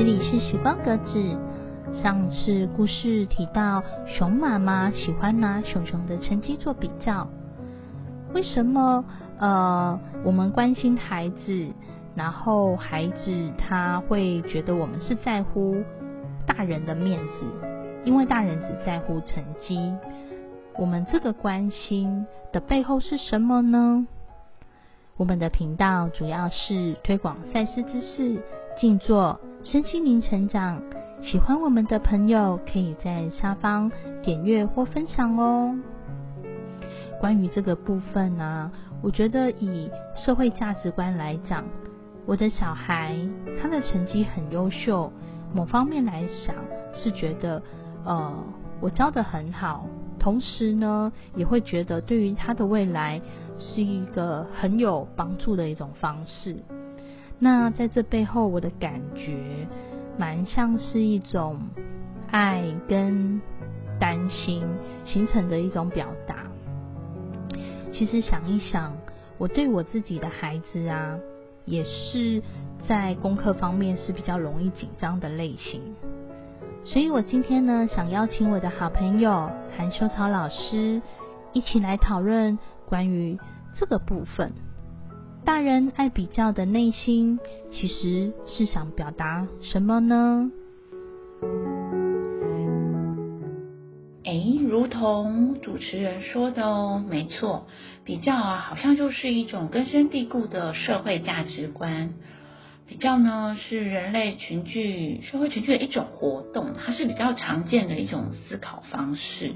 这里是时光格子。上次故事提到，熊妈妈喜欢拿熊熊的成绩做比较。为什么？呃，我们关心孩子，然后孩子他会觉得我们是在乎大人的面子，因为大人只在乎成绩。我们这个关心的背后是什么呢？我们的频道主要是推广赛事知识。静坐，身心灵成长。喜欢我们的朋友，可以在下方点阅或分享哦。关于这个部分呢，我觉得以社会价值观来讲，我的小孩他的成绩很优秀，某方面来想是觉得，呃，我教的很好，同时呢，也会觉得对于他的未来是一个很有帮助的一种方式。那在这背后，我的感觉蛮像是一种爱跟担心形成的一种表达。其实想一想，我对我自己的孩子啊，也是在功课方面是比较容易紧张的类型。所以我今天呢，想邀请我的好朋友韩修草老师一起来讨论关于这个部分。大人爱比较的内心，其实是想表达什么呢？哎，如同主持人说的哦，没错，比较啊，好像就是一种根深蒂固的社会价值观。比较呢，是人类群聚、社会群聚的一种活动，它是比较常见的一种思考方式。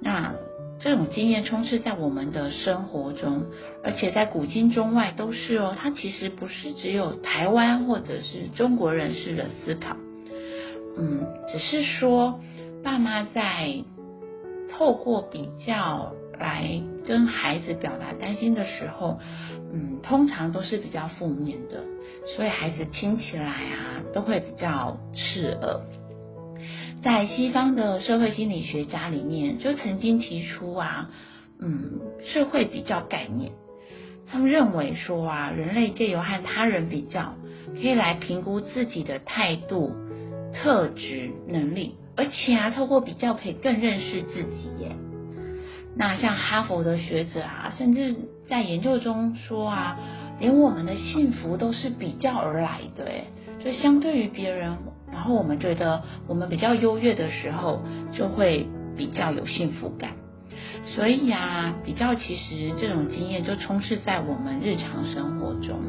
那这种经验充斥在我们的生活中，而且在古今中外都是哦。它其实不是只有台湾或者是中国人士的思考，嗯，只是说爸妈在透过比较来跟孩子表达担心的时候，嗯，通常都是比较负面的，所以孩子听起来啊都会比较刺耳。在西方的社会心理学家里面，就曾经提出啊，嗯，社会比较概念。他们认为说啊，人类借由和他人比较，可以来评估自己的态度、特质、能力，而且啊，透过比较可以更认识自己耶。那像哈佛的学者啊，甚至在研究中说啊，连我们的幸福都是比较而来的，就相对于别人。然后我们觉得我们比较优越的时候，就会比较有幸福感。所以呀，比较其实这种经验就充斥在我们日常生活中。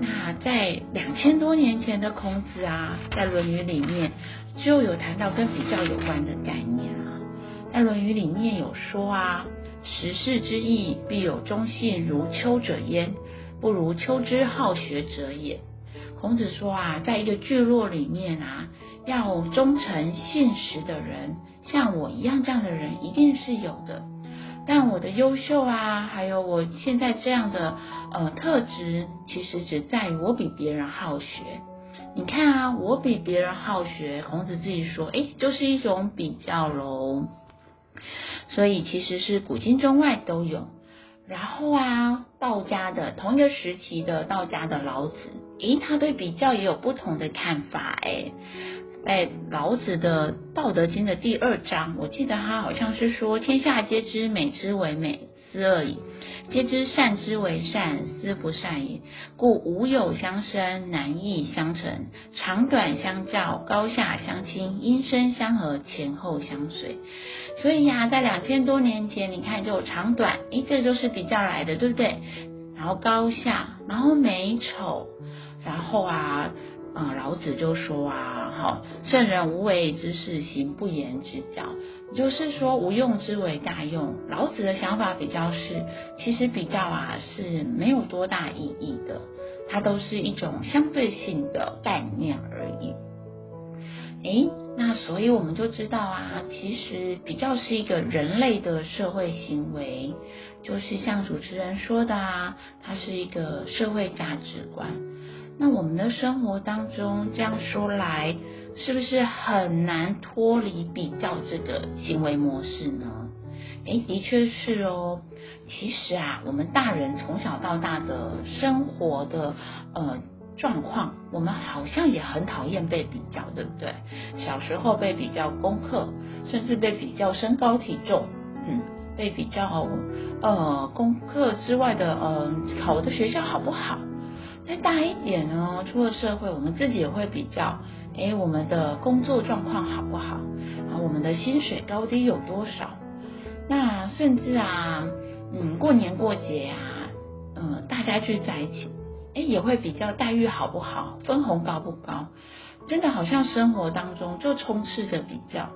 那在两千多年前的孔子啊，在《论语》里面就有谈到跟比较有关的概念啊。在《论语》里面有说啊，时事之义，必有忠信如丘者焉，不如丘之好学者也。孔子说啊，在一个聚落里面啊，要忠诚信实的人，像我一样这样的人一定是有的。但我的优秀啊，还有我现在这样的呃特质，其实只在于我比别人好学。你看啊，我比别人好学，孔子自己说，哎，就是一种比较喽。所以其实是古今中外都有。然后啊，道家的同一个时期的道家的老子。诶，他对比较也有不同的看法诶，在老子的《道德经》的第二章，我记得他好像是说：“天下皆知美之为美，斯恶已；皆知善之为善，斯不善也。故无有相生，难易相成，长短相较，高下相倾，音声相和，前后相随。”所以呀，在两千多年前，你看就有长短，诶，这就是比较来的，对不对？然后高下，然后美丑。然后啊，嗯，老子就说啊，好，圣人无为之事，行不言之教，就是说无用之为大用。老子的想法比较是，其实比较啊是没有多大意义的，它都是一种相对性的概念而已。诶，那所以我们就知道啊，其实比较是一个人类的社会行为，就是像主持人说的啊，它是一个社会价值观。那我们的生活当中，这样说来，是不是很难脱离比较这个行为模式呢？诶，的确是哦。其实啊，我们大人从小到大的生活的呃状况，我们好像也很讨厌被比较，对不对？小时候被比较功课，甚至被比较身高体重，嗯，被比较呃功课之外的呃考的学校好不好？再大一点呢，出了社会，我们自己也会比较，哎，我们的工作状况好不好？啊，我们的薪水高低有多少？那甚至啊，嗯，过年过节啊，嗯，大家聚在一起。哎，也会比较待遇好不好，分红高不高，真的好像生活当中就充斥着比较。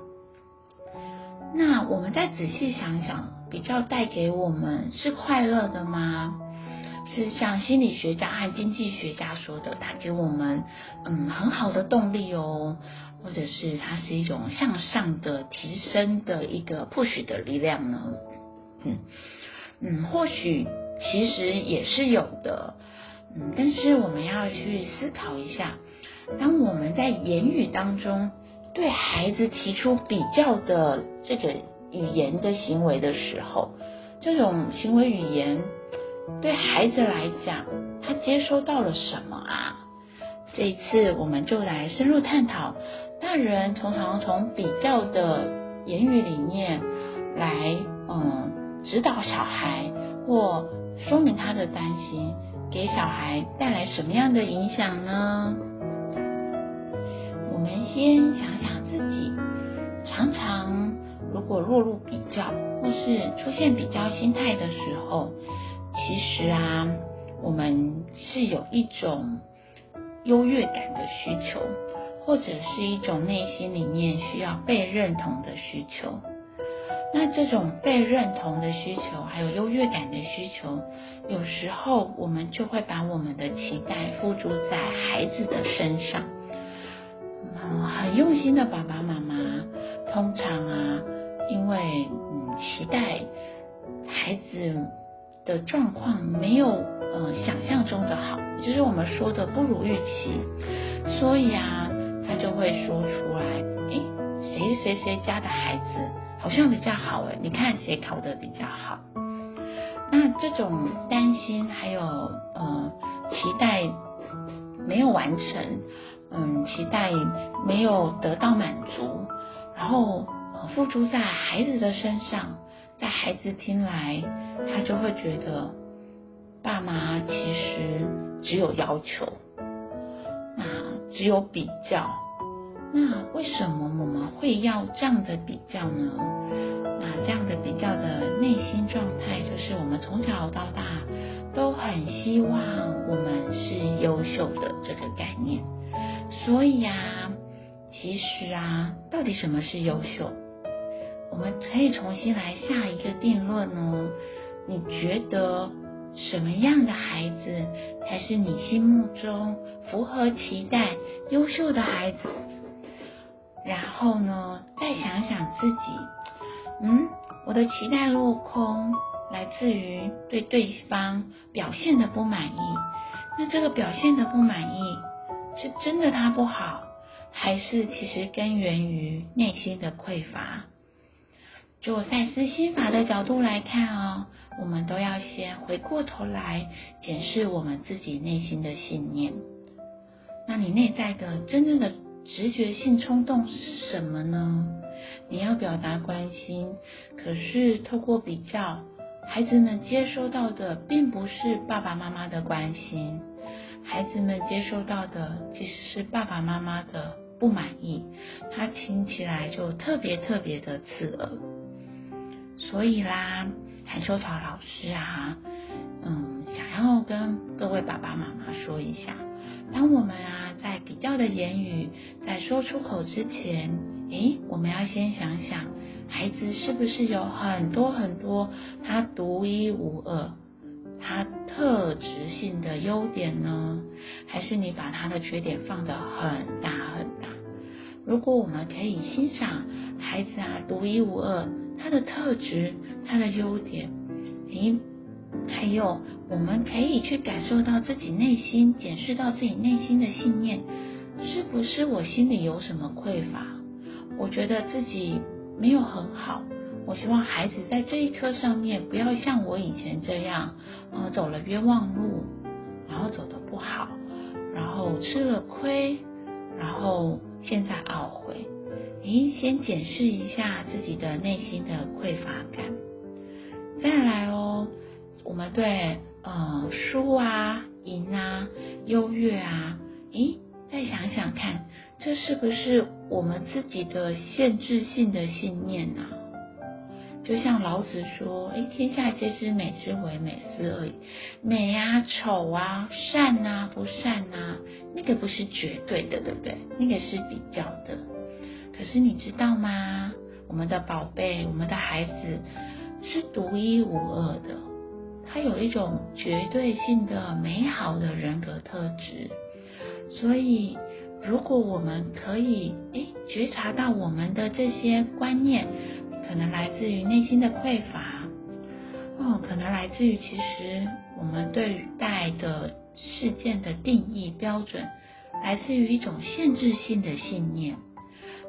那我们再仔细想想，比较带给我们是快乐的吗？是像心理学家和经济学家说的，它给我们嗯很好的动力哦，或者是它是一种向上的提升的一个 push 的力量呢？嗯嗯，或许其实也是有的。嗯，但是我们要去思考一下，当我们在言语当中对孩子提出比较的这个语言的行为的时候，这种行为语言对孩子来讲，他接收到了什么啊？这一次我们就来深入探讨，大人通常从比较的言语里面来，嗯，指导小孩或说明他的担心。给小孩带来什么样的影响呢？我们先想想自己，常常如果落入比较，或是出现比较心态的时候，其实啊，我们是有一种优越感的需求，或者是一种内心里面需要被认同的需求。那这种被认同的需求，还有优越感的需求，有时候我们就会把我们的期待付诸在孩子的身上。嗯，很用心的爸爸妈妈，通常啊，因为嗯期待孩子的状况没有呃想象中的好，就是我们说的不如预期，所以啊，他就会说出来，诶，谁谁谁家的孩子。好像比较好哎，你看谁考的比较好？那这种担心还有呃期待没有完成，嗯，期待没有得到满足，然后付诸在孩子的身上，在孩子听来，他就会觉得爸妈其实只有要求，那只有比较。那为什么我们会要这样的比较呢？那这样的比较的内心状态，就是我们从小到大都很希望我们是优秀的这个概念。所以呀，其实啊，到底什么是优秀？我们可以重新来下一个定论哦。你觉得什么样的孩子才是你心目中符合期待、优秀的孩子？然后呢，再想想自己，嗯，我的期待落空，来自于对对方表现的不满意。那这个表现的不满意，是真的他不好，还是其实根源于内心的匮乏？就赛斯心法的角度来看哦，我们都要先回过头来检视我们自己内心的信念。那你内在的真正的。直觉性冲动是什么呢？你要表达关心，可是透过比较，孩子们接收到的并不是爸爸妈妈的关心，孩子们接收到的其实是爸爸妈妈的不满意，他听起来就特别特别的刺耳。所以啦，韩秀草老师啊，嗯，想要跟各位爸爸妈妈说一下，当我们啊。在比较的言语在说出口之前，诶，我们要先想想，孩子是不是有很多很多他独一无二、他特质性的优点呢？还是你把他的缺点放得很大很大？如果我们可以欣赏孩子啊独一无二他的特质、他的优点，诶。还有，我们可以去感受到自己内心，检视到自己内心的信念，是不是我心里有什么匮乏？我觉得自己没有很好。我希望孩子在这一刻上面不要像我以前这样，呃，走了冤枉路，然后走的不好，然后吃了亏，然后现在懊悔。诶，先检视一下自己的内心的匮乏感。再来哦，我们对呃输啊、赢啊、优越啊，诶，再想想看，这是不是我们自己的限制性的信念啊？就像老子说：“哎，天下皆知美之为美，斯恶已。美啊、丑啊、善啊、不善啊，那个不是绝对的，对不对？那个是比较的。可是你知道吗？我们的宝贝，我们的孩子是独一无二的，他有一种绝对性的美好的人格特质。所以，如果我们可以哎觉察到我们的这些观念。”可能来自于内心的匮乏，哦，可能来自于其实我们对待的事件的定义标准，来自于一种限制性的信念。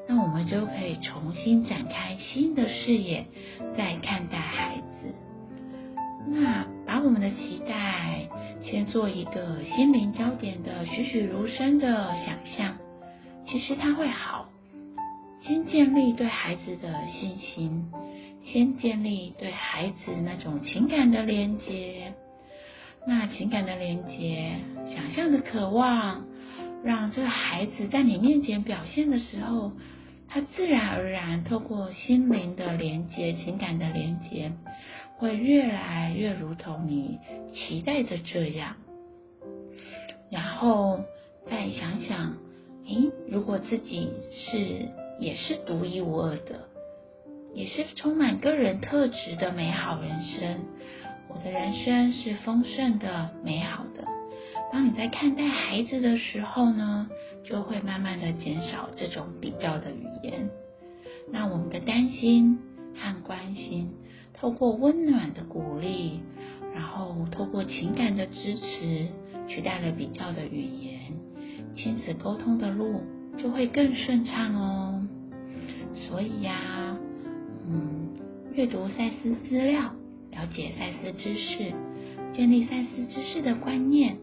那我们就可以重新展开新的视野，再看待孩。那把我们的期待先做一个心灵焦点的栩栩如生的想象，其实它会好。先建立对孩子的信心，先建立对孩子那种情感的连接。那情感的连接，想象的渴望，让这个孩子在你面前表现的时候，他自然而然透过心灵的连接、情感的连接，会越来越如同你期待的这样。然后再想想，诶，如果自己是。也是独一无二的，也是充满个人特质的美好人生。我的人生是丰盛的、美好的。当你在看待孩子的时候呢，就会慢慢的减少这种比较的语言。那我们的担心和关心，透过温暖的鼓励，然后透过情感的支持，取代了比较的语言，亲子沟通的路就会更顺畅哦。所以呀，嗯，阅读赛斯资料，了解赛斯知识，建立赛斯知识的观念，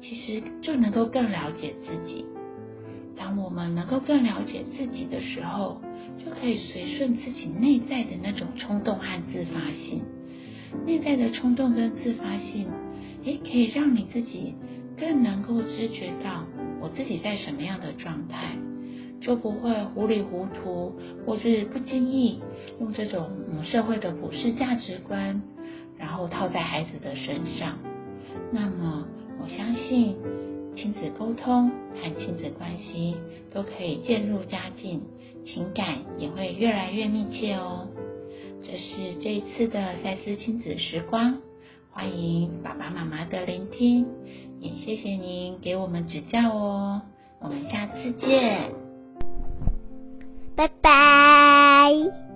其实就能够更了解自己。当我们能够更了解自己的时候，就可以随顺自己内在的那种冲动和自发性。内在的冲动跟自发性，也可以让你自己更能够知觉到我自己在什么样的状态。就不会糊里糊涂，或是不经意用这种社会的普世价值观，然后套在孩子的身上。那么，我相信亲子沟通和亲子关系都可以渐入佳境，情感也会越来越密切哦。这是这一次的赛斯亲子时光，欢迎爸爸妈妈的聆听，也谢谢您给我们指教哦。我们下次见。拜拜。